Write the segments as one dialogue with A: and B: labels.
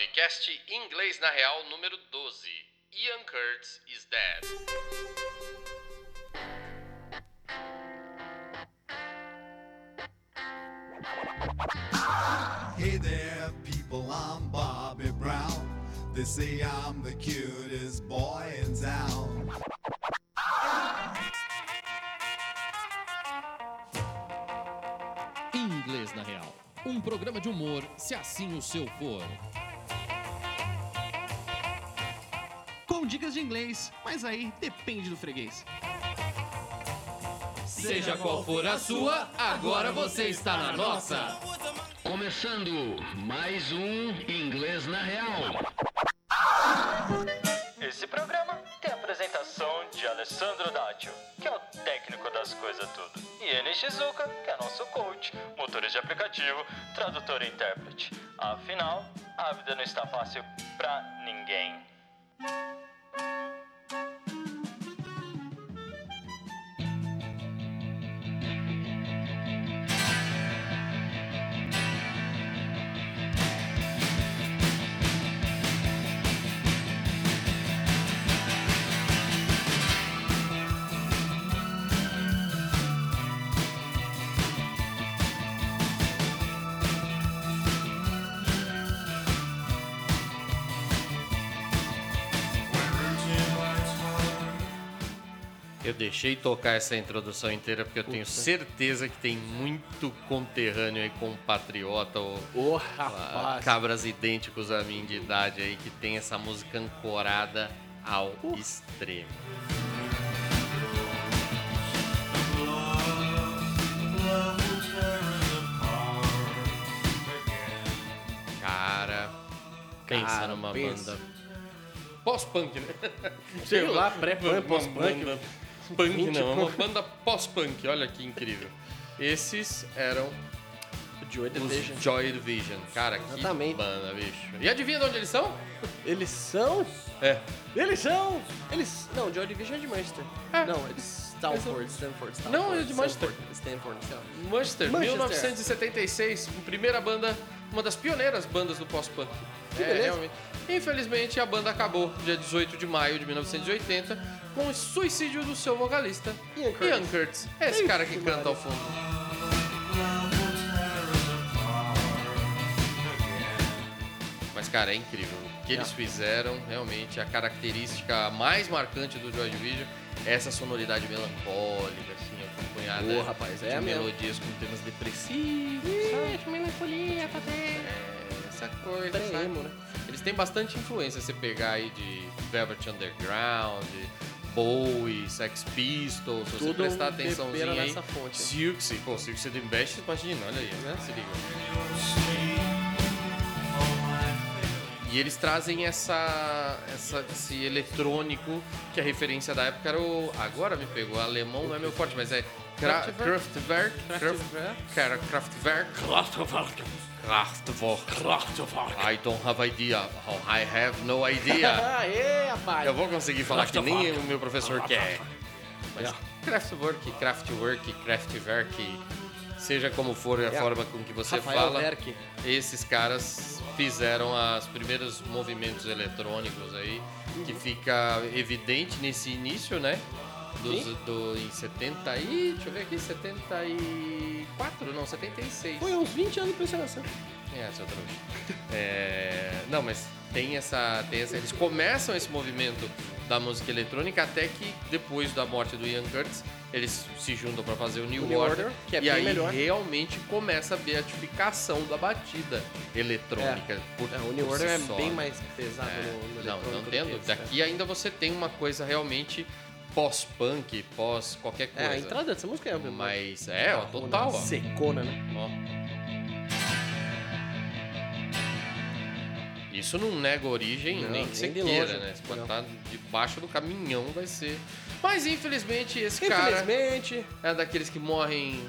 A: Podcast Inglês na Real número 12. Ian Kurtz is dead.
B: Hey there, people, I'm Bobby Brown. They say I'm the cutest boy in town.
C: Inglês na Real. Um programa de humor, se assim o seu for.
D: Dicas de inglês, mas aí depende do freguês.
C: Seja qual for a sua, agora você está na nossa.
E: Começando mais um Inglês na Real.
F: Esse programa tem a apresentação de Alessandro Dátio, que é o técnico das coisas tudo, e Eni Shizuka, que é nosso coach, motorista de aplicativo, tradutor e intérprete. Afinal, a vida não está fácil pra ninguém.
A: Deixei tocar essa introdução inteira porque eu tenho certeza que tem muito conterrâneo aí, compatriota ou
G: rapaz.
A: cabras idênticos a mim de idade aí que tem essa música ancorada ao extremo. Cara, pensa
G: Cara,
A: numa
G: pensa.
A: banda pós-punk, né?
G: Sei lá, pré-punk, pós-punk.
A: Punk não, é uma
G: punk.
A: banda pós-punk, olha que incrível. Esses eram
G: Joy
A: os
G: Division.
A: Joy Division. Cara, que
G: Exatamente.
A: banda, bicho. E adivinha de onde eles são?
G: Eles são.
A: É.
G: Eles são. Eles. Não, Joy Division é de Manchester.
A: É.
G: Não, é de Stanford. Stanford, Stanford.
A: Não, é de Manchester.
G: Stanford, Stanford, Stanford.
A: Manchester,
G: Manchester.
A: 1976, primeira banda, uma das pioneiras bandas do pós-punk.
G: Que
A: É, realmente. Infelizmente, a banda acabou dia 18 de maio de 1980 com o suicídio do seu vocalista,
G: Ian Curtis.
A: Ian Curtis. É esse cara que canta ao fundo. Mas, cara, é incrível. O que eles fizeram, realmente, a característica mais marcante do Joy Division é essa sonoridade melancólica, assim, acompanhada
G: Ô, rapaz, é
A: de
G: mesmo.
A: melodias com temas depressivos, sabe? melancolia, é, essa coisa, sabe?
G: né?
A: Eles têm bastante influência, você pegar aí de Velvet Underground, Bowie, Sex Pistols, se você prestar atençãozinha aí.
G: fonte.
A: Silksy, pô, Silksy de Best, imagina, olha aí, né? Se liga. E eles trazem essa, essa, esse eletrônico, que a referência da época era o. Agora me pegou, alemão não é meu forte, mas é Kra- Kraftwerk.
G: Kraftwerk.
A: Cara, Kraftwerk. Kraftwerk. Kraftwerk. I don't have idea. Oh, I have no idea.
G: Aê, rapaz.
A: Eu vou conseguir falar que nem o meu professor quer. Mas
G: É.
A: Kraftwerk, Kraftwerk, Kraftwerk, seja como for a
G: É.
A: forma com que você
G: Rafael
A: fala,
G: Werk.
A: esses caras fizeram os primeiros movimentos eletrônicos aí, que fica evidente nesse início, né?
G: Sim.
A: do, em 70 e... deixa eu ver aqui, 74? Não, 76.
G: Foi uns 20 anos de encenação.
A: É, seu trouxa. É, não, mas tem essa, tem essa. Eles começam esse movimento da música eletrônica até que depois da morte do Ian Curtis eles se juntam para fazer o New,
G: New
A: Order,
G: Order, que é
A: e aí
G: melhor.
A: realmente começa a beatificação da batida eletrônica. por-
G: É, o New Order
A: si
G: é
A: só,
G: bem
A: né?
G: mais pesado
A: É,
G: no, no
A: não,
G: eletrônico
A: não
G: do
A: tendo.
G: que eles,
A: Daqui ainda você tem uma coisa realmente pós-punk, pós qualquer
G: É,
A: coisa.
G: a entrada dessa música é
A: Mas é, ó, total, ó.
G: Secona, né?
A: Ó. Isso não nega origem
G: Não,
A: nem que
G: nem
A: você queira,
G: longe.
A: né? Se botar debaixo do caminhão vai ser. Mas infelizmente esse cara
G: Infelizmente,
A: é daqueles que morrem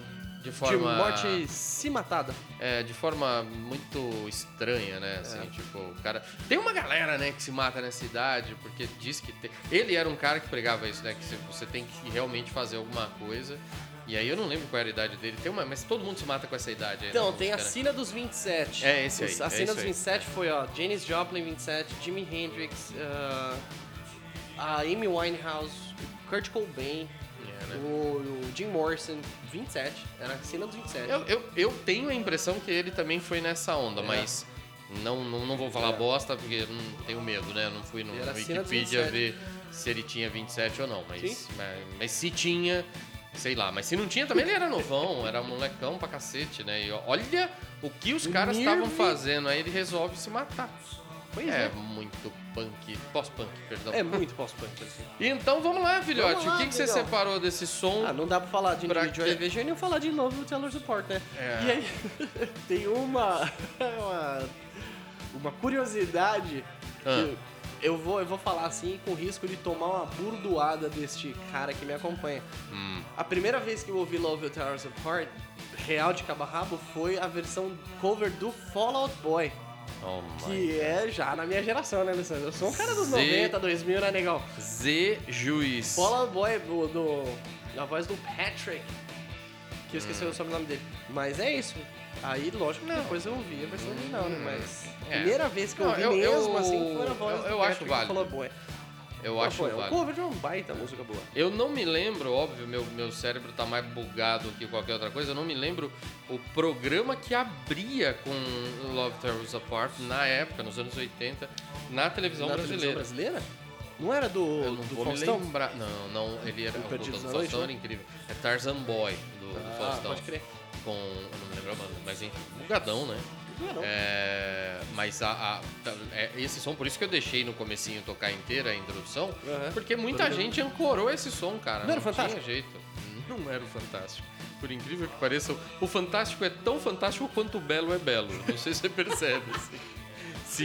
A: de
G: de
A: forma.
G: morte se matada.
A: É, de forma muito estranha, né? Assim,
G: É.
A: tipo, o cara. Tem uma galera, né, que se mata nessa idade, porque diz que. tem- Ele era um cara que pregava isso, né? Que você tem que realmente fazer alguma coisa. E aí eu não lembro qual era a idade dele. Tem uma, mas todo mundo se mata com essa idade aí.
G: Então,
A: na
G: tem a
A: música, né?
G: cena dos 27.
A: É, esse aí,
G: A
A: é
G: cena dos
A: aí.
G: 27 foi, ó, Janis Joplin, 27, Jimi Hendrix, ah, a Amy Winehouse, Kurt Cobain,
A: É, né?
G: o, o Jim Morrison, 27. Era a cena dos 27.
A: Eu, eu, eu tenho a impressão que ele também foi nessa onda,
G: É.
A: mas não, não, não vou falar
G: É.
A: bosta porque eu não tenho medo, né? Eu não fui no,
G: era
A: Wikipedia
G: 27.
A: ver se ele tinha 27 ou não, mas, mas, mas se tinha, sei lá. Mas se não tinha também ele era novão, era molecão pra cacete, né? E olha o que os caras estavam fazendo, aí ele resolve se matar.
G: Pois
A: é,
G: é.
A: muito punk, pós-punk, perdão.
G: É muito pós-punk, assim.
A: Então vamos lá, filhote.
G: Vamos lá,
A: o que, que você separou desse som?
G: Ah, não dá pra falar de
A: Pra
G: Individual? Division e falar de Love Will Tell Us Apart, né?
A: É.
G: E aí, tem uma, uma, uma curiosidade
A: Ah.
G: que eu vou, eu vou falar assim com risco de tomar uma burdoada deste cara que me acompanha.
A: Hum.
G: A primeira vez que eu ouvi Love Tear Us Apart, real de cabo a rabo, foi a versão cover do Fall Out Boy.
A: Oh
G: Que é já na minha geração, né, Alessandro? Eu sou um cara dos
A: Z-
G: 90, 2000, né, negão?
A: Z Juiz.
G: Out Boy do, do, da voz do Patrick, que eu esqueci o sobrenome dele. Mas é isso. Aí, lógico, que
A: Não.
G: depois eu ouvi a versão original, né? Mas
A: É.
G: primeira vez que eu
A: Não,
G: ouvi
A: eu-
G: mesmo,
A: eu-
G: assim, foi na voz
A: eu-
G: do
A: eu acho
G: Patrick
A: válido.
G: do Fall Out Boy.
A: Eu
G: Ah,
A: acho
G: pô, é um cover de uma baita música boa.
A: Eu não me lembro, óbvio, meu, meu cérebro tá mais bugado que qualquer outra coisa. Eu não me lembro o programa que abria com Love Us Apart na época, nos anos 80, na televisão
G: Na
A: brasileira.
G: televisão brasileira? Não era do,
A: Eu não
G: do
A: vou
G: Faustão?
A: me lembrar. Não, não, ele era.
G: O
A: O,
G: Perdidos
A: do Faustão era
G: né?
A: incrível. É Tarzan Boy do, do
G: Ah,
A: Faustão.
G: pode crer.
A: Com. Eu não me lembro a banda, mas enfim, bugadão, né?
G: Não, não.
A: É, mas a, a- é, esse som, por isso que eu deixei no comecinho tocar inteira a introdução,
G: Aham.
A: porque muita gente ancorou esse som, cara.
G: Não era o
A: tinha
G: Fantástico?
A: jeito. Não era o Fantástico. Por incrível que pareça, o Fantástico é tão fantástico quanto o Belo é belo. Não sei se você percebe. assim.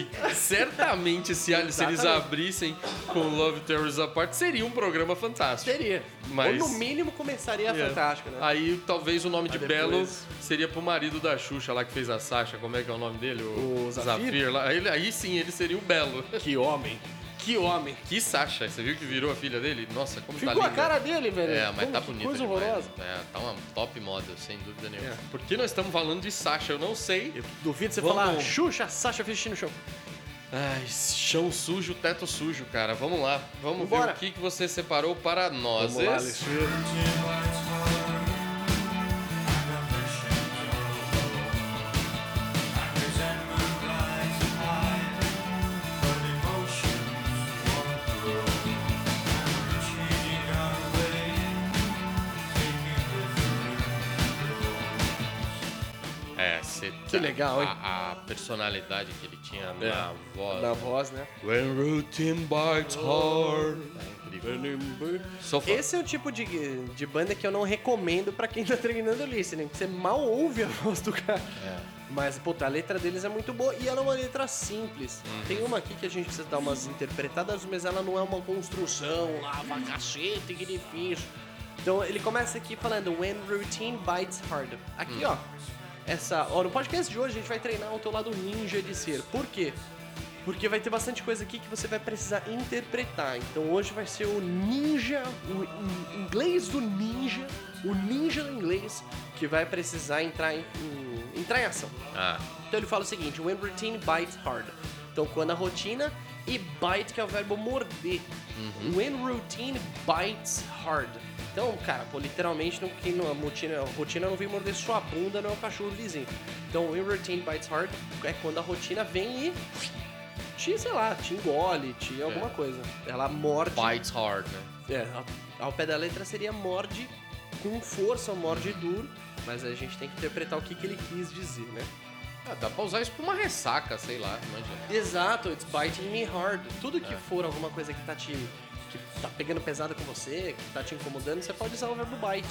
A: Se, certamente, se, se eles abrissem com Love Terrors Apart, seria um programa fantástico.
G: Seria.
A: Mas-
G: Ou no mínimo começaria
A: É.
G: fantástico, né?
A: Aí talvez o nome de
G: Aí
A: Belo
G: depois-
A: seria pro marido da Xuxa lá que fez a Sasha. Como é que é o nome dele?
G: O Zafir?
A: lá. Aí, ele- aí sim ele seria o Belo.
G: Que homem. Que homem.
A: Que Sasha, você viu que virou a filha dele? Nossa, como tá
G: Ficou a
A: linda.
G: cara dele, velho.
A: É, mas
G: Como-
A: tá
G: que
A: bonita
G: Coisa
A: demais.
G: horrorosa.
A: É, tá uma top model, sem dúvida nenhuma.
G: É.
A: Por que nós estamos falando de Sasha? Eu não sei.
G: Eu duvido você
A: Vamos-
G: falar Xuxa, Sasha Fish no chão.
A: Ai, chão sujo, teto sujo, cara. Vamos lá. Vamos
G: Vambora.
A: ver o que, que você separou para nós.
G: Vamos lá, Alexandre.
A: Você
G: Que legal, hein?
A: A, a personalidade que ele tinha
G: É.
A: na voz.
G: Na voz, né?
A: When routine bites hard. É incrível.
G: Esse é o tipo de, de banda que eu não recomendo pra quem tá treinando o listening, porque você mal ouve a voz do cara.
A: É.
G: Mas, puta, a letra deles é muito boa e ela é uma letra simples.
A: Uhum.
G: Tem uma aqui que a gente precisa dar umas interpretadas, mas ela não é uma construção lá, cacete, que difícil. Então ele começa aqui falando When routine bites hard. Aqui,
A: Hum.
G: ó. Essa. Ó, no podcast de hoje a gente vai treinar o teu lado ninja de ser. Por quê? Porque vai ter bastante coisa aqui que você vai precisar interpretar. Então hoje vai ser o ninja, o in- inglês do ninja, o ninja do inglês, que vai precisar entrar em, em- entrar em ação.
A: Ah,
G: Então ele fala o seguinte: when routine bites hard. Então quando a rotina e bite que é o verbo morder. When routine bites hard. Então, cara, pô, literalmente não, quem não, a rotina, rotina não vem morder sua bunda, não é o cachorro vizinho. Então, when routine bites hard é quando a rotina vem e te, sei lá, te engole, te alguma coisa. Ela morde.
A: bites hard, né?
G: É, ao, ao pé da letra seria morde com força, morde duro. Mas a gente tem que interpretar o que, que ele quis dizer, né?
A: Ah, dá pra usar isso pra uma ressaca, sei lá, imagina.
G: Exato, it's biting me hard. Tudo que for alguma coisa que tá te. que tá pegando pesado com você, que tá te incomodando, você pode usar o verbo bite,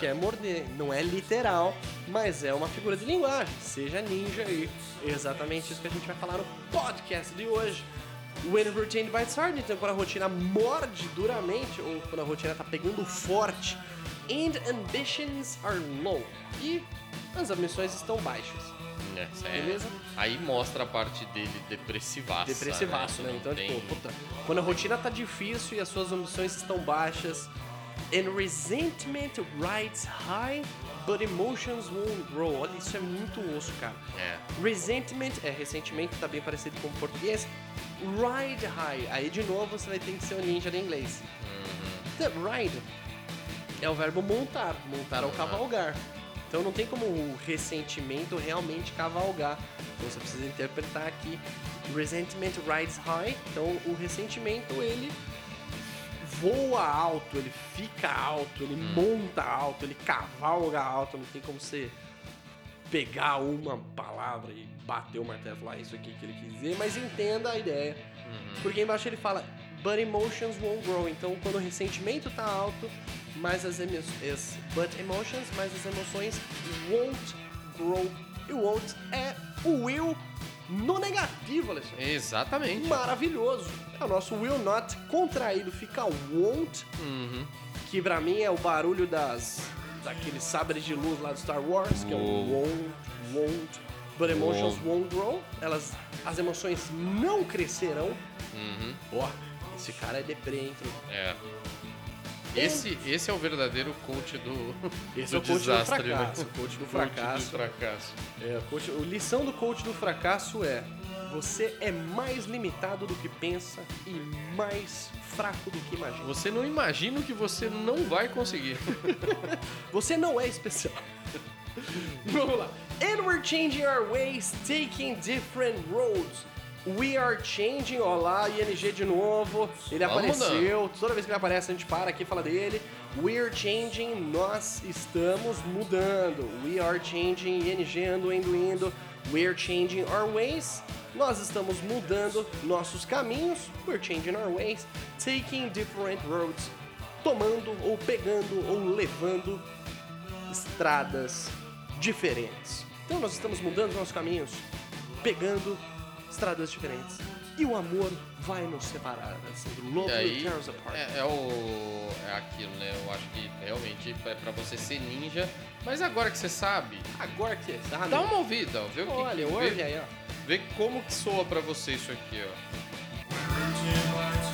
G: que é morder. Não é literal, mas é uma figura de linguagem. Seja ninja aí. Exatamente isso que a gente vai falar no podcast de hoje. When routine bites hard, então quando a rotina morde duramente, ou quando a rotina tá pegando forte. And ambitions are low. E as ambições estão baixas.
A: É, é.
G: Beleza?
A: Aí mostra a parte dele depressivaça.
G: Depressivaço, né?
A: Que
G: Então,
A: não tem-
G: tipo, puta, quando a rotina tá difícil e as suas ambições estão baixas, And resentment rides high, but emotions won't grow. Olha, isso é muito osso, cara.
A: É.
G: Resentment, é ressentimento, tá bem parecido com o português. Ride high, aí de novo você vai ter que ser o ninja do inglês. The ride é o verbo montar, montar ou cavalgar. Então não tem como o ressentimento realmente cavalgar. Então você precisa interpretar aqui. Resentment rides high. Então o ressentimento ele voa alto, ele fica alto, ele monta alto, ele cavalga alto. Não tem como você pegar uma palavra e bater o martelo e falar "Ah, isso aqui que ele quis dizer, mas entenda a ideia. Porque embaixo ele fala, but emotions won't grow. Então quando o ressentimento tá alto, mas as emoções. But emotions, mas as emoções won't grow. E won't é o will no negativo, Alexandre.
A: Exatamente.
G: Maravilhoso. É o nosso will not contraído, fica won't, que pra mim é o barulho das daqueles sabres de luz lá do Star Wars, que é o won't, won't, but emotions won't grow. Elas, as emoções não crescerão. Ó, esse cara é deprê, hein?
A: É. Esse, esse é o verdadeiro coach do,
G: Esse
A: do
G: é o coach
A: desastre,
G: do fracasso.
A: né?
G: O coach do
A: Coach
G: fracasso.
A: do fracasso.
G: É, o coach, o lição do coach do fracasso é: você é mais limitado do que pensa e mais fraco do que imagina.
A: Você não imagina o que você não vai conseguir.
G: Você não é especial. Vamos lá. And we're changing our ways, taking different roads. We are changing, ó lá, ING de novo. Ele
A: Vamos
G: apareceu. Toda vez que ele aparece, a gente para aqui e fala dele. We're changing, nós estamos mudando. We are changing, ING ando, indo, indo. We're changing our ways. Nós estamos mudando nossos caminhos. We're changing our ways, taking different roads. Tomando, ou pegando, ou levando estradas diferentes. Então nós estamos mudando nossos caminhos, pegando estradas diferentes. E o amor vai nos separar, assim, do love will
A: aí,
G: tear us apart.
A: é, é o. É aquilo, né? Eu acho que realmente é pra você ser ninja. Mas agora que você sabe,
G: Agora que você sabe,
A: dá uma ouvida, ó. Vê o que,
G: olha,
A: que
G: ouve
A: vê,
G: aí, ó.
A: vê como que soa pra você isso aqui, ó.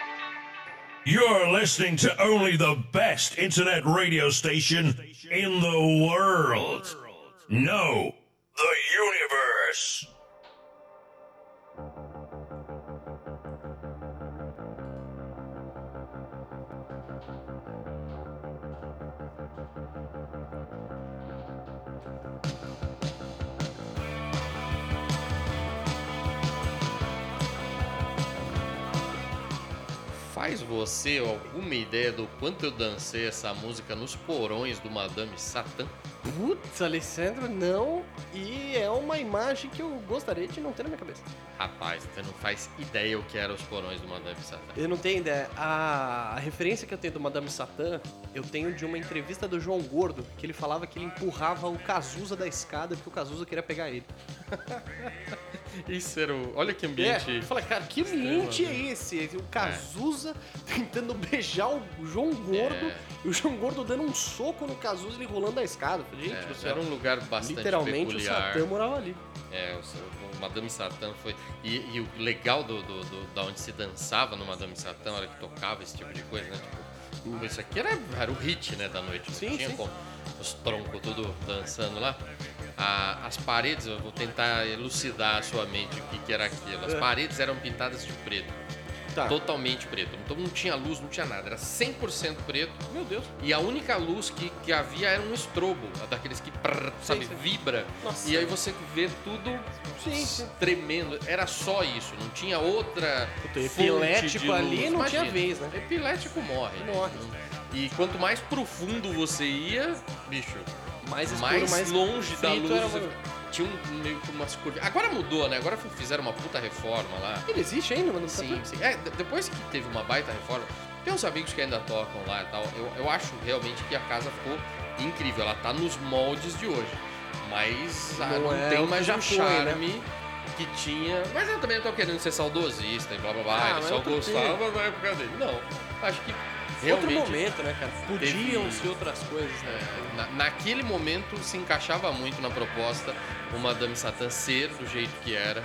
H: You're listening to only the best internet radio station in the world. No, the universe.
A: Faz você alguma ideia do quanto eu dancei essa música nos porões do Madame Satã?
G: Putz, Alessandro, não. E é uma imagem que eu gostaria de não ter na minha cabeça.
A: Rapaz, você não faz ideia o que eram os porões do Madame Satã.
G: Eu não tenho ideia. A, a referência que eu tenho do Madame Satã, eu tenho de uma entrevista do João Gordo, que ele falava que ele empurrava o Cazuza da escada porque o Cazuza queria pegar ele.
A: Isso era o... Olha que
G: É,
A: ambiente...
G: eu falei, cara, que ambiente é esse? O Cazuza tentando beijar o João Gordo
A: É.
G: e o João Gordo dando um soco no Cazuza e ele rolando a escada. Falei, Gente,
A: É, era um lugar bastante
G: Literalmente
A: peculiar.
G: o Satã morava ali.
A: É, o, o Madame Satã foi. E, e o legal do, do, do- da onde se dançava no Madame Satã, hora que tocava esse tipo de coisa, né? Tipo, isso aqui era, era o hit, né, da noite. não
G: Sim,
A: tinha
G: sim.
A: como. Os troncos tudo dançando lá. A- as paredes, eu vou tentar elucidar a sua mente o que, que era aquilo. As
G: É.
A: paredes eram pintadas de preto.
G: Tá.
A: Totalmente preto. Então não tinha luz, não tinha nada. Era 100% preto.
G: Meu Deus.
A: E a única luz que, que havia era um estrobo, daqueles que, prrr, sabe,
G: sim.
A: vibra.
G: Nossa.
A: E aí você vê tudo
G: Sim, sim.
A: tremendo. Era só isso, não tinha outra.
G: Puta, epilético ali não tinha
A: Imagina,
G: vez, né?
A: Epilético morre.
G: Morre.
A: E quanto mais profundo você ia, bicho,
G: Mais escuro,
A: mais,
G: mais
A: longe da luz.
G: uma-
A: Tinha um, meio que umas curvas. Agora mudou, né? Agora fizeram uma puta reforma lá.
G: Ele existe ainda, mano?
A: Sim, sim. É, de- depois que teve uma baita reforma, tem uns amigos que ainda tocam lá e tal. Eu, eu acho realmente que a casa ficou incrível. Ela tá nos moldes de hoje. Mas ah,
G: Não
A: não,
G: é
A: tem mais
G: foi, né?
A: charme que tinha. Mas eu também não tô querendo ser saudosista e blá blá blá.
G: Ah,
A: ele
G: mas
A: só gostava na época dele. Não. Acho que
G: Outro
A: realmente.
G: momento, né, cara?
A: teve-
G: Podiam ser outras coisas, né?
A: Na- naquele momento se encaixava muito na proposta o Madame Satã ser do jeito que era.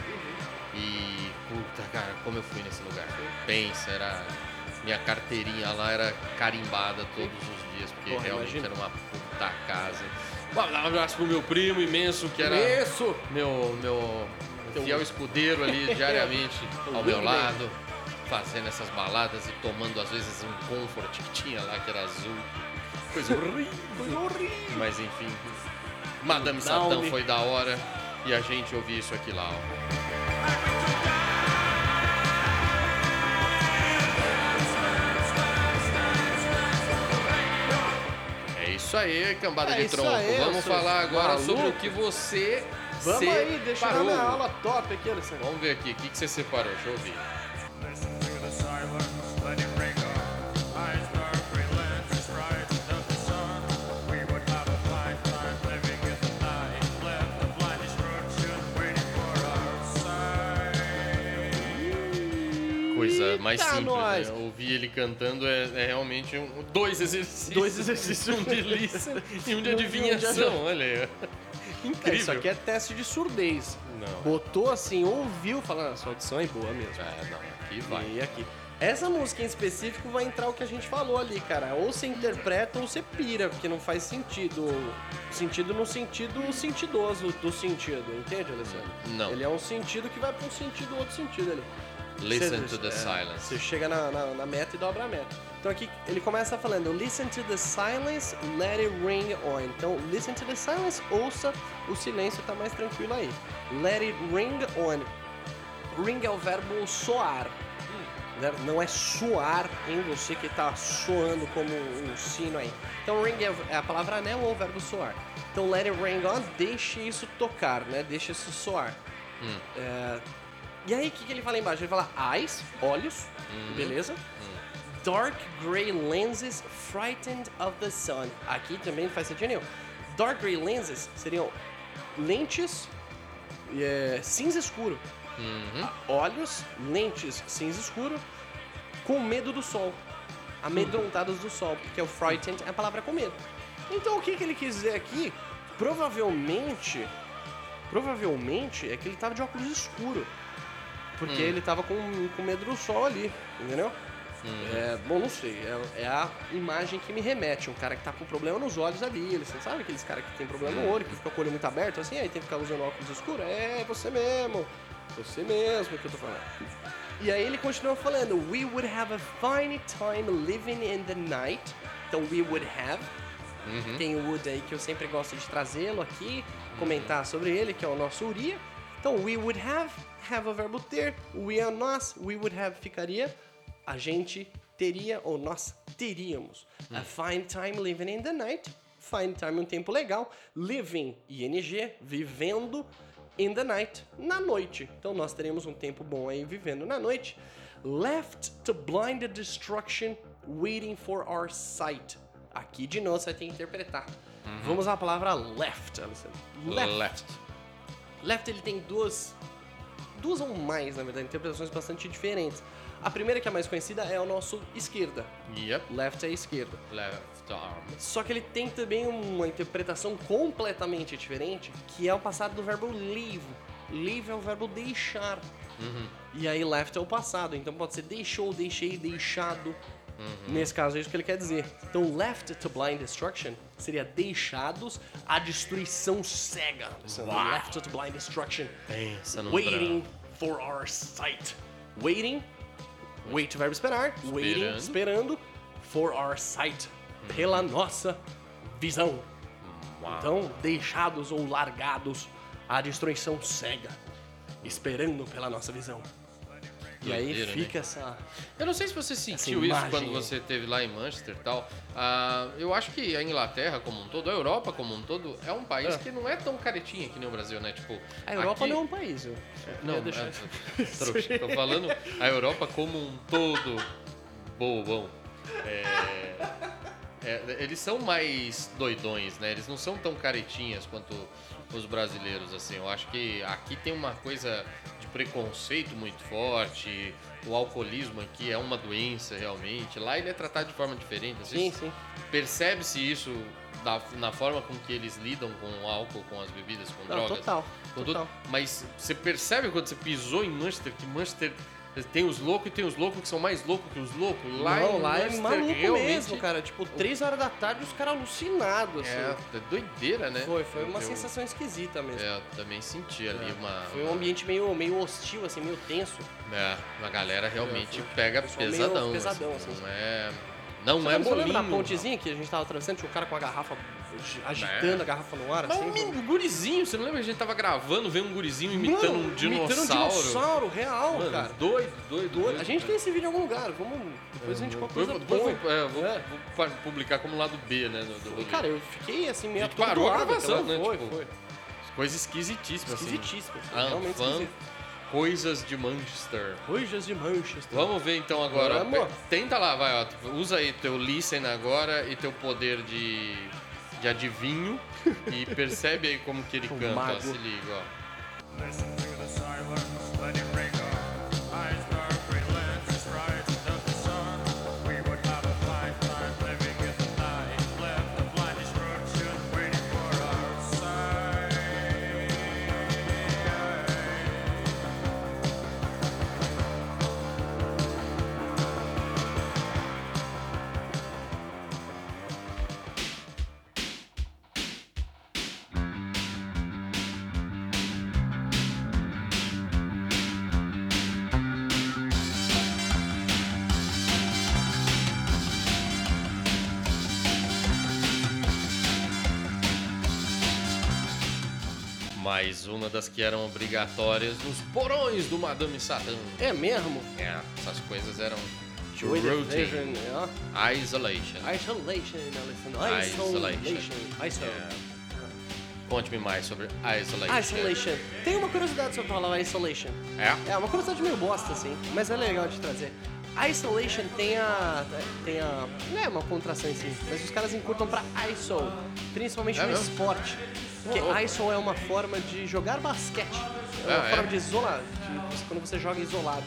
A: E, puta, cara, como eu fui nesse lugar. Pensa, era. Minha carteirinha lá era carimbada todos os dias, porque
G: Porra,
A: realmente
G: imagina.
A: era uma puta casa. Um abraço pro meu primo imenso, que era
G: Isso!
A: meu, meu fiel escudeiro ali diariamente ao meu lado, fazendo essas baladas e tomando às vezes um comfort que tinha lá que era azul. Coisa horrível. Mas enfim, Madame Satã foi da hora e a gente ouviu isso aqui lá, ó. É isso aí, cambada
G: É
A: de tronco.
G: aí,
A: Vamos falar agora
G: malucos.
A: sobre o que você
G: Vamos aí, deixa eu dar minha aula top aqui, Alessandro.
A: Vamos ver aqui, o que, que você separou? Deixa eu ouvir. Coisa mais
G: Eita,
A: simples,
G: nós.
A: né? Ouvir ele cantando é, é realmente um, dois exercícios.
G: Dois exercícios.
A: um de lista e um de
G: um de
A: adivinhação, olha aí.
G: É,
A: Incrível.
G: isso aqui é teste de surdez.
A: Não.
G: Botou assim, ouviu, falando, ah, sua audição é boa mesmo.
A: É, não, aqui vai.
G: E aqui. Essa música em específico vai entrar o que a gente falou ali, cara. Ou você interpreta ou você pira, porque não faz sentido. Sentido no sentido sentidoso do sentido, entende, Alessandro?
A: Não.
G: Ele é um sentido que vai pra um sentido, outro sentido ali.
A: Listen to the
G: é,
A: silence.
G: Você chega na, na, na meta e dobra a meta. Então aqui ele começa falando Listen to the silence, let it ring on. Então, listen to the silence, ouça o silêncio, tá mais tranquilo aí. Let it ring on. Ring é o verbo soar. né? Não é soar em você que tá soando como um sino aí. Então, ring é é a palavra anel ou o verbo soar. Então, let it ring on, deixe isso tocar, né? Deixe isso soar. É, e aí, o que, que ele fala embaixo? Ele fala eyes, olhos, beleza? Dark gray lenses frightened of the sun. Aqui também faz sentido nenhum. Dark gray lenses seriam lentes é, cinza escuro. Ah, Olhos, lentes cinza escuro, com medo do sol. Amedrontados do sol, porque o frightened é a palavra com medo. Então o que, que ele quis dizer aqui? Provavelmente, provavelmente é que ele tava de óculos escuro. Porque ele tava com, com medo do sol ali, entendeu? É, bom, não sei. É, é a imagem que me remete. Um cara que tá com problema nos olhos ali. Ele, você sabe aqueles caras que tem problema no olho, que fica com o olho muito aberto, assim, aí tem que ficar usando óculos escuros? É, você mesmo. Você mesmo que eu tô falando. E aí ele continua falando: We would have a fine time living in the night. Então, we would have. Tem o would aí que eu sempre gosto de trazê-lo aqui, comentar sobre ele, que é o nosso Uria. Então, we would have, have é o verbo ter, we é nós, we would have ficaria, a gente teria, ou nós teríamos. A fine time living in the night, fine time um tempo legal, living, ing, vivendo in the night, na noite. Então, nós teríamos um tempo bom aí vivendo na noite. Left to blind the destruction, waiting for our sight. Aqui de novo você ter que interpretar. Vamos à palavra left, Alessandro.
A: Left.
G: Left ele tem duas, duas ou mais, na verdade, interpretações bastante diferentes. A primeira que é a mais conhecida é o nosso esquerda.
A: Yep.
G: Left é esquerda.
A: Left arm.
G: Só que ele tem também uma interpretação completamente diferente, que é o passado do verbo leave. Leave é o verbo deixar. E aí left é o passado, então pode ser deixou, deixei, deixado. Nesse caso é isso que ele quer dizer. Então left to blind destruction seria deixados à destruição cega. Left to blind destruction.
A: Pensa no
G: Waiting for our sight. Waiting, Wait, verbo esperar. Waiting, esperando. For our sight. Pela nossa visão.
A: Uau.
G: Então, deixados ou largados à destruição cega. Esperando pela nossa visão. E aí
A: né?
G: fica essa.
A: Eu não sei se você sentiu isso quando você esteve lá em Manchester e tal. Ah, eu acho que a Inglaterra como um todo, a Europa como um todo, é um país
G: É.
A: que não é tão caretinha que nem o Brasil, né? Tipo,
G: A Europa
A: aqui-
G: não é um país, eu.
A: Não,
G: eu deixar-
A: é, trouxa. Tô falando a Europa como um todo bobão. É, é, eles são mais doidões, né? Eles não são tão caretinhas quanto os brasileiros, assim. Eu acho que aqui tem uma coisa de preconceito muito forte. O alcoolismo aqui é uma doença, realmente. Lá ele é tratado de forma diferente. Às
G: Sim, sim.
A: Percebe-se isso da- na forma com que eles lidam com o álcool, com as bebidas, com
G: Não,
A: drogas.
G: total. total.
A: Mas você percebe quando você pisou em Manchester que Manchester tem os loucos e tem os loucos que são mais loucos que os loucos. Lá
G: não,
A: em
G: lá é
A: Manchester,
G: maluco
A: realmente,
G: mesmo, cara. Tipo, 3 horas da tarde os caras alucinados, assim.
A: É, é doideira, né?
G: Foi, foi uma
A: Eu-
G: sensação esquisita mesmo.
A: É, eu também senti ali uma.
G: Foi um ambiente meio, meio hostil, assim, meio tenso.
A: É, a galera realmente
G: É, foi-
A: pega pesadão.
G: pesadão,
A: assim,
G: assim.
A: Não é. Não
G: Você
A: é
G: lembra- você lembra da pontezinha que a gente tava atravessando? Tinha um cara com a garrafa agitando a garrafa no ar,
A: Mas
G: assim.
A: um gurizinho, você não lembra que a gente tava gravando, vendo um gurizinho imitando
G: Mano,
A: um dinossauro?
G: Imitando um dinossauro, real,
A: Mano,
G: cara.
A: doido, doido, doido.
G: A gente tem esse vídeo em algum lugar, vamos... Depois a gente qualquer coisa
A: Depois vou, é, vou-
G: É.
A: vou pa- publicar como lado B, né? Do, do.
G: Cara, eu fiquei assim meio
A: A gente parou a
G: atordoado
A: gravação, né?
G: Foi,
A: Tipo,
G: foi.
A: Coisa esquisitíssima, assim.
G: Esquisitíssimo. assim,
A: Ah,
G: realmente esquisito.
A: coisas de Manchester.
G: Coisas de Manchester.
A: Vamos ver então agora.
G: Vamos.
A: Tenta lá, vai, ó. Usa aí teu listen agora e teu poder de, de adivinho e percebe aí como que ele canta, ó. Se liga, ó. Mais uma das que eram obrigatórias nos porões do Madame Satã.
G: É mesmo?
A: É, essas coisas eram routine.
G: é.
A: Isolation.
G: Isolation, Alison.
A: Isolation.
G: Isolation. Isolation.
A: É. Conte-me mais sobre Isolation.
G: Isolation. Tem uma curiosidade sobre falar Isolation.
A: É?
G: É uma curiosidade meio bosta, assim, mas é legal de trazer. Isolation tem a. tem a. não é uma contração em si, mas os caras encurtam pra ISO, principalmente
A: É
G: no
A: mesmo?
G: esporte. Porque. ISO é uma forma de jogar basquete. É uma
A: Ah, é?
G: forma de isolar, de- quando você joga isolado.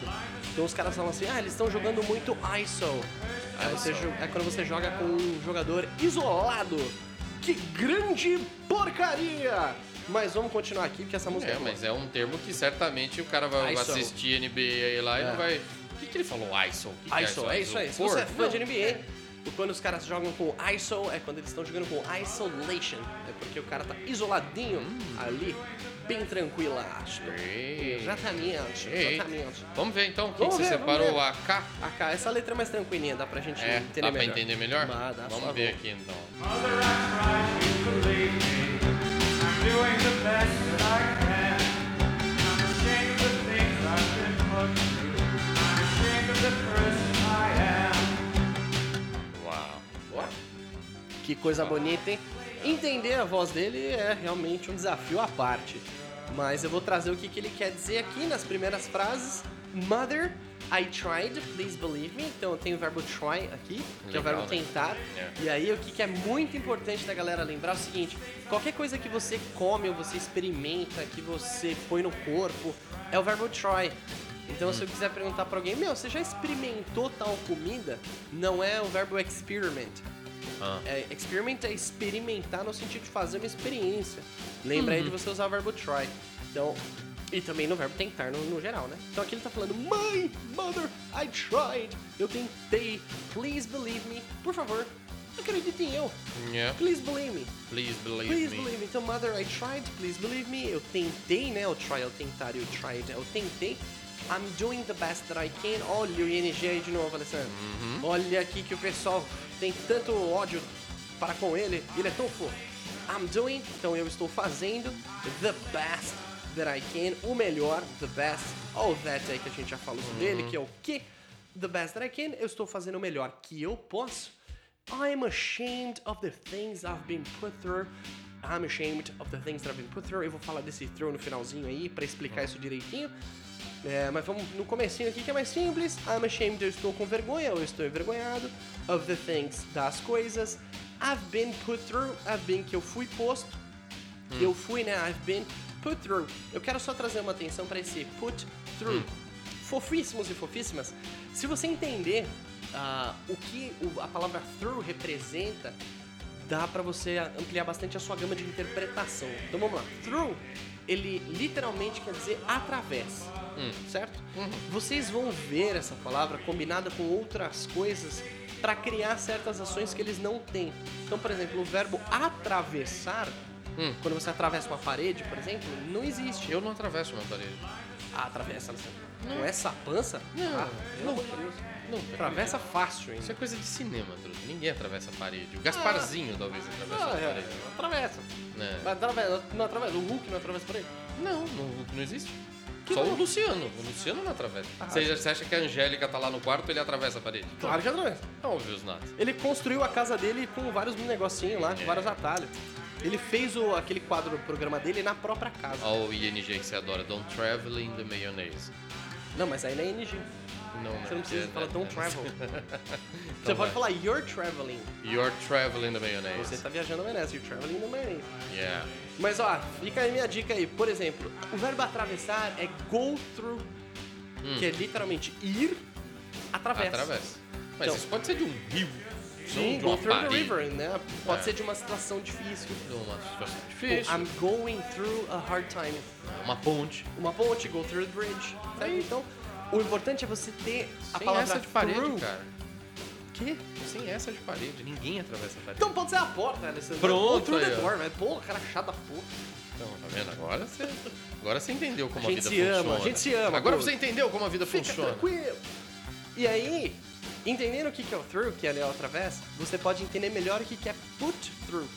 G: Então os caras falam assim, ah, eles estão jogando muito ISO. Aí você jo- é quando você joga com um jogador isolado. Que grande porcaria! Mas vamos continuar aqui, porque essa música
A: É,
G: boa.
A: mas é um termo que certamente o cara vai
G: ISO.
A: assistir NBA lá e
G: É.
A: não vai. O que, que ele falou? ISO? Que que
G: ISO, é isso aí. Se você é fã de NBA, quando os caras jogam com ISO, é quando eles estão jogando com Isolation. É porque o cara tá isoladinho ali, bem tranquilaço.
A: Ei.
G: Exatamente, exatamente.
A: Vamos ver então o que,
G: Vamos
A: que você
G: ver,
A: separou a K.
G: AK, essa letra é mais tranquilinha, dá pra gente
A: É,
G: entender
A: dá pra
G: melhor.
A: entender melhor?
G: Dá, dá,
A: Vamos ver aqui então.
G: Que coisa bonita, hein? Entender a voz dele é realmente um desafio à parte. Mas eu vou trazer o que, que ele quer dizer aqui nas primeiras frases. Mother, I tried, please believe me. Então tem o verbo try aqui, que é o
A: Legal,
G: verbo
A: né?
G: tentar.
A: É.
G: E aí o que, que é muito importante da galera lembrar é o seguinte: qualquer coisa que você come ou você experimenta, que você põe no corpo, é o verbo try. Então, se eu quiser perguntar pra alguém, meu, você já experimentou tal comida? Não é o verbo experiment.
A: Ah.
G: É, experiment é experimentar no sentido de fazer uma experiência. Lembra aí de você usar o verbo try. Então, e também no verbo tentar no, no geral, né? Então aqui ele tá falando, Mãe, mother, I tried. Eu tentei. Please believe me. Por favor, acredite em eu.
A: Yeah.
G: Please believe me.
A: Please believe
G: Please
A: me.
G: believe me. Então, mother, I tried. Please believe me. Eu tentei, né? O try, eu tentar e o tried, eu tentei. I'm doing the best that I can. Olha o ING aí de novo, Alessandro.
A: Uhum.
G: Olha aqui que o pessoal tem tanto ódio para com ele. Ele é tão fofo. I'm doing, então eu estou fazendo the best that I can. O melhor, the best. All that aí que a gente já falou sobre ele, que é o que? The best that I can. Eu estou fazendo o melhor que eu posso. I'm ashamed of the things I've been put through. I'm ashamed of the things that I've been put through. Eu vou falar desse through no finalzinho aí pra explicar isso direitinho. É, mas vamos no comecinho aqui que é mais simples. I'm ashamed, eu estou com vergonha, eu estou envergonhado. Of the things, das coisas. I've been put through, I've been que eu fui posto. Eu fui, né? I've been put through. Eu quero só trazer uma atenção para esse put through. Fofíssimos e fofíssimas. Se você entender ah, o que a palavra through representa, dá pra você ampliar bastante a sua gama de interpretação. Então vamos lá. Through, ele literalmente quer dizer através, certo? Vocês vão ver essa palavra combinada com outras coisas para criar certas ações que eles não têm. Então, por exemplo, o verbo atravessar, quando você atravessa uma parede, por exemplo, não existe.
A: Eu não atravesso uma parede.
G: Ah, atravessa, Alessandro. Com essa pança?
A: Não,
G: ah, Deus.
A: Não,
G: Atravessa fácil ainda.
A: Isso é coisa de cinema, Truto. Ninguém atravessa a parede. O Gasparzinho talvez atravesse
G: Ah,
A: a
G: é,
A: parede.
G: atravessa. Mas atravessa, não atravessa. O Hulk não atravessa por aí.
A: Não, não, não existe.
G: Que
A: Só
G: não?
A: o Luciano. O Luciano não atravessa. Você, você acha que a Angélica tá lá no quarto ele atravessa a parede?
G: Claro que atravessa.
A: Não ouviu os nada.
G: Ele construiu a casa dele com vários negocinhos lá, com
A: É.
G: vários atalhos. Ele fez o, aquele quadro do programa dele na própria casa.
A: Olha o ING que você adora. Don't travel in the mayonnaise.
G: Não, mas aí não é NG.
A: Não,
G: Você não precisa
A: É,
G: falar
A: né?
G: don't travel.
A: Então
G: Você pode
A: vai.
G: falar you're traveling.
A: You're traveling in the mayonnaise.
G: Você tá viajando maionese, you're traveling na maionese.
A: Yeah.
G: Mas ó, fica aí minha dica aí. Por exemplo, o verbo atravessar é go through, que é literalmente ir através.
A: Hum. Atravessa. Mas
G: Então-
A: isso pode ser de um rio.
G: Sim, go through the
A: parede.
G: river, né? Pode
A: É.
G: ser de uma situação difícil.
A: De uma situação
G: Ou,
A: difícil.
G: I'm going through a hard time.
A: Uma ponte.
G: Uma ponte, go through the bridge. Certo? Então, o importante é você ter a
A: Sem
G: palavra
A: essa de parede,
G: through.
A: cara.
G: Quê?
A: Sem essa de parede. Ninguém atravessa a parede.
G: Então pode ser a porta, Alessandro.
A: Pronto,
G: Go through
A: aí,
G: the
A: ó.
G: mas pô, cara chato da porra.
A: Então, tá vendo? Agora você, agora você entendeu como
G: A
A: a,
G: gente
A: vida
G: se ama, a gente se ama,
A: Agora
G: pô.
A: você entendeu como a vida
G: Fica
A: funciona.
G: tranquilo. E aí, entendendo o que é o through, que é o através, você pode entender melhor o que que é put through.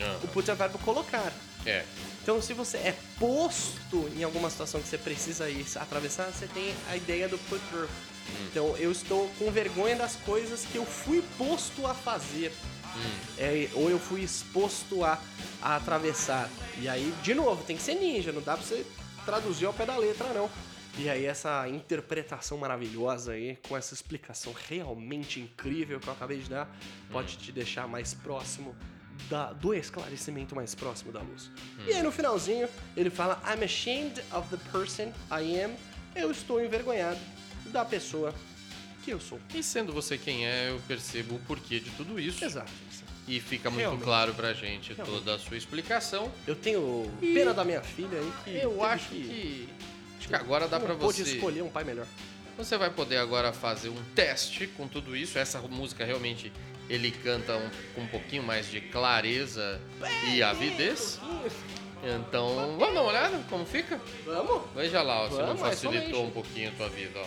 A: Ah,
G: O put é o verbo colocar.
A: é.
G: Então, se você é posto em alguma situação que você precisa ir atravessar, você tem a ideia do put through. Então, eu estou com vergonha das coisas que eu fui posto a fazer. É, ou eu fui exposto a, a atravessar. E aí, de novo, tem que ser ninja, não dá pra você traduzir ao pé da letra, não. E aí, essa interpretação maravilhosa aí, com essa explicação realmente incrível que eu acabei de dar, pode te deixar mais próximo da- do esclarecimento mais próximo da luz. E aí, no finalzinho, ele fala: I'm ashamed of the person I am. Eu estou envergonhado da pessoa que eu sou.
A: E sendo você quem é, eu percebo o porquê de tudo isso.
G: Exato.
A: E fica muito
G: Realmente.
A: claro pra gente toda a sua explicação.
G: Eu tenho pena da minha filha aí que.
A: Eu
G: teve
A: acho que. Acho que agora dá
G: não
A: pra
G: pôde
A: você.
G: escolher um pai melhor.
A: Você vai poder agora fazer um teste com tudo isso. Essa música realmente ele canta um- com um pouquinho mais de clareza e avidez. Então, vamos dar uma olhada como fica?
G: Vamos?
A: Veja lá, ó, se não
G: Vamos, é
A: facilitou um pouquinho a tua vida, ó.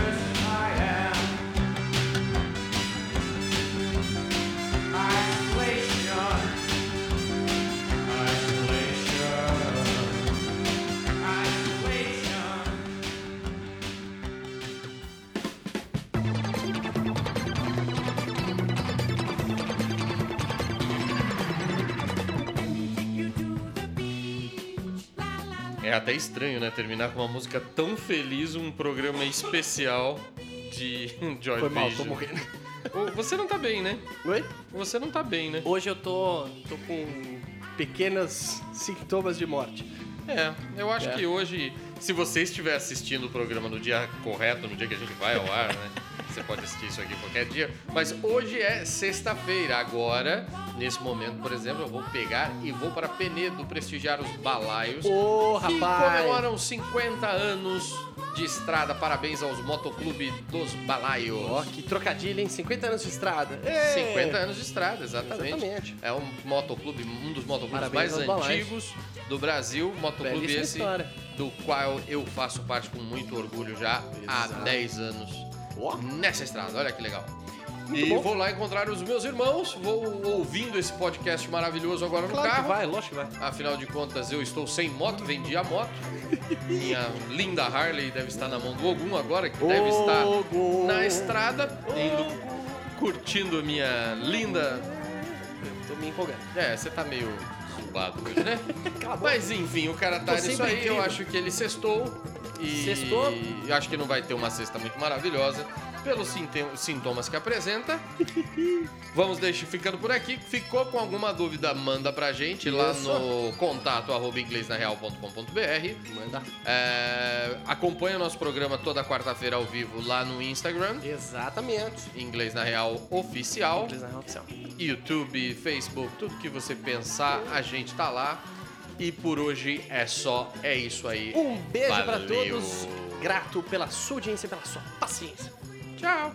A: É até estranho, né? Terminar com uma música tão feliz, um programa especial de Joy
G: Foi mal, tô
A: Division.
G: morrendo.
A: Você não tá bem, né?
G: Oi?
A: Você não tá bem, né?
G: Hoje eu tô, tô com pequenos sintomas de morte.
A: É, eu acho
G: É.
A: que hoje, se você estiver assistindo o programa no dia correto, no dia que a gente vai ao ar, né? Você pode assistir isso aqui qualquer dia. Mas hoje é sexta-feira. Agora, nesse momento, por exemplo, eu vou pegar e vou para Penedo prestigiar os balaios.
G: Ô,
A: que
G: rapaz!
A: comemoram 50 anos de estrada. Parabéns aos motoclube dos balaios.
G: Ó, que trocadilho, hein? 50 anos de estrada. Ê!
A: 50 anos de estrada, exatamente.
G: Exatamente.
A: É um motoclube, um dos motoclubes
G: Parabéns
A: mais
G: aos balaios.
A: antigos do Brasil. Motoclube
G: Belíssima
A: esse
G: história.
A: do qual eu faço parte com muito orgulho já há
G: Exato.
A: 10 anos. Nessa estrada. Olha que legal.
G: Muito
A: e
G: bom.
A: vou lá encontrar os meus irmãos. Vou ouvindo esse podcast maravilhoso agora no
G: Claro que
A: carro.
G: vai, lógico que vai.
A: Afinal de contas, eu estou sem moto, vendi a moto. Minha linda Harley deve estar na mão do Ogum agora, que deve estar
G: Ogum.
A: na estrada, indo curtindo a minha linda.
G: Tô me empolgando.
A: É, você tá meio zoado hoje, né? Mas enfim, o cara tá nisso aí, eu
G: incrível.
A: acho que ele sextou. E
G: Sextou?
A: acho que não vai ter uma cesta muito maravilhosa pelos sintomas que apresenta. Vamos deixar ficando por aqui. Ficou com alguma dúvida, manda pra gente lá
G: Isso.
A: no contato arroba inglesnareal.com.br.
G: Manda.
A: É, acompanha o nosso programa toda quarta-feira ao vivo lá no Instagram,
G: Exatamente.
A: Inglês na Real Oficial.
G: Inglês na real oficial.
A: YouTube, Facebook, tudo que você pensar, a gente tá lá. E por hoje é só, é isso aí.
G: Um beijo pra
A: Valeu.
G: todos. Grato pela sua audiência e pela sua paciência.
A: Tchau.